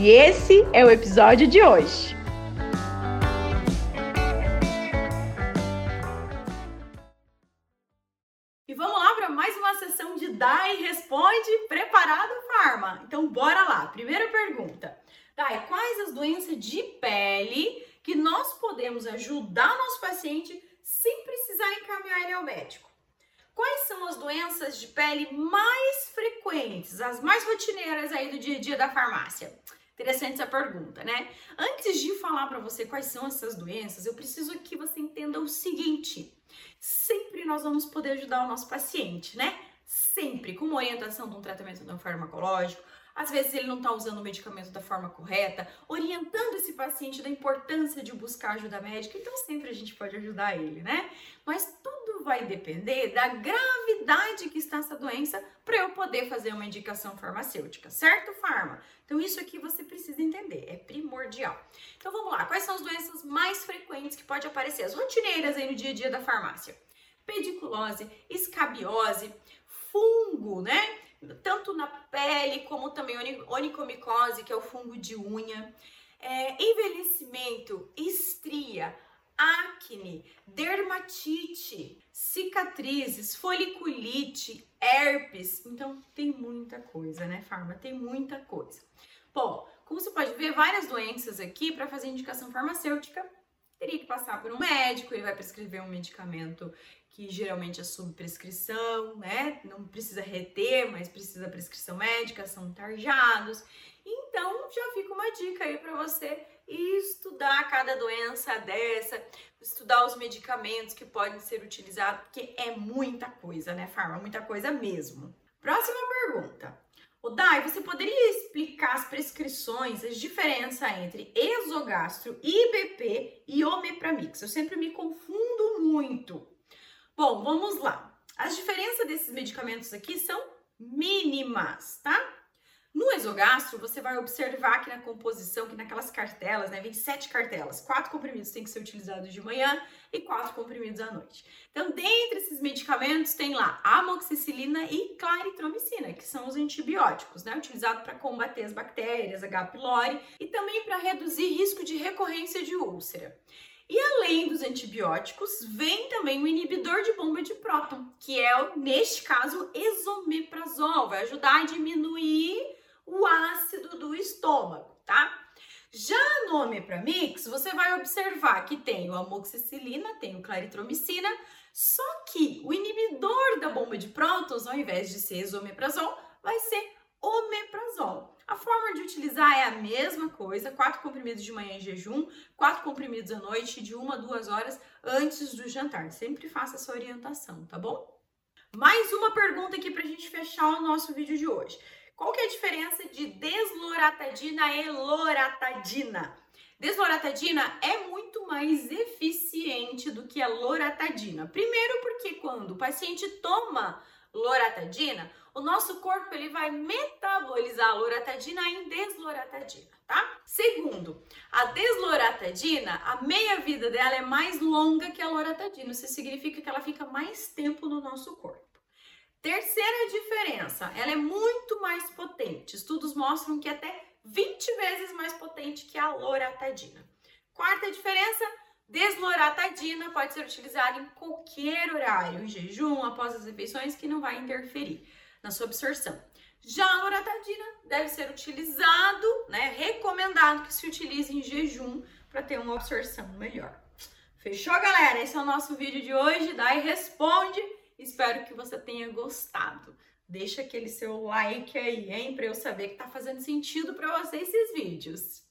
E esse é o episódio de hoje. E vamos lá para mais uma sessão de Dai Responde Preparado Farma. Então bora lá. Primeira pergunta. Dai, quais as doenças de pele que nós podemos ajudar nosso paciente sem precisar encaminhar ele ao médico? Quais são as doenças de pele mais frequentes, as mais rotineiras aí do dia a dia da farmácia? Interessante essa pergunta, né? Antes de falar para você quais são essas doenças, eu preciso que você entenda o seguinte: sempre nós vamos poder ajudar o nosso paciente, né? Sempre com uma orientação de um tratamento não farmacológico, às vezes ele não está usando o medicamento da forma correta, orientando esse paciente da importância de buscar ajuda médica, então sempre a gente pode ajudar ele, né? Mas vai depender da gravidade que está essa doença para eu poder fazer uma indicação farmacêutica, certo, Farma? Então isso aqui você precisa entender, é primordial. Então vamos lá, quais são as doenças mais frequentes que pode aparecer? As rotineiras aí no dia a dia da farmácia. Pediculose, escabiose, fungo, né? tanto na pele como também onicomicose, que é o fungo de unha, é, envelhecimento, estria, acne, dermatite, cicatrizes, foliculite, herpes. Então tem muita coisa, né, Farma? Tem muita coisa. Bom, como você pode ver, várias doenças aqui para fazer indicação farmacêutica teria que passar por um médico, ele vai prescrever um medicamento que geralmente é sob prescrição, né? Não precisa reter, mas precisa prescrição médica, são tarjados. Então, já fica uma dica aí para você estudar cada doença dessa, estudar os medicamentos que podem ser utilizados, porque é muita coisa, né, Farma? Muita coisa mesmo. Próxima pergunta. O Dai, você poderia explicar as prescrições, as diferenças entre exogastro, IBP e Omepramix? Eu sempre me confundo muito. Bom, vamos lá. As diferenças desses medicamentos aqui são mínimas, tá? No exogastro, você vai observar que na composição, que naquelas cartelas, né, vem sete cartelas, quatro comprimidos têm que ser utilizados de manhã e quatro comprimidos à noite. Então, dentre esses medicamentos, tem lá amoxicilina e claritromicina, que são os antibióticos, né, utilizados para combater as bactérias, H. pylori e também para reduzir risco de recorrência de úlcera. E além dos antibióticos, vem também o inibidor de bomba de próton, que é, neste caso, esomeprazol, vai ajudar a diminuir o ácido do estômago, tá? Já no Omepramix, você vai observar que tem o amoxicilina, tem o claritromicina, só que o inibidor da bomba de prótons, ao invés de ser esomeprazol, vai ser omeprazol. A forma de utilizar é a mesma coisa, quatro comprimidos de manhã em jejum, quatro comprimidos à noite, de uma a duas horas antes do jantar. Sempre faça essa orientação, tá bom? Mais uma pergunta aqui para a gente fechar o nosso vídeo de hoje. Qual que é a diferença de desloratadina e loratadina? Desloratadina é muito mais eficiente do que a loratadina. Primeiro porque quando o paciente toma loratadina, o nosso corpo ele vai metabolizar a loratadina em desloratadina, tá? Segundo, a desloratadina, a meia-vida dela é mais longa que a loratadina, isso significa que ela fica mais tempo no nosso corpo. Terceira diferença, ela é muito mais potente. Estudos mostram que é até 20 vezes mais potente que a loratadina. Quarta diferença, Desloratadina pode ser utilizada em qualquer horário, em jejum, após as refeições, que não vai interferir na sua absorção. Já a loratadina deve ser utilizado, né? Recomendado que se utilize em jejum para ter uma absorção melhor. Fechou, galera? Esse é o nosso vídeo de hoje. Daí responde. Espero que você tenha gostado. Deixa aquele seu like aí, hein, para eu saber que tá fazendo sentido para você esses vídeos.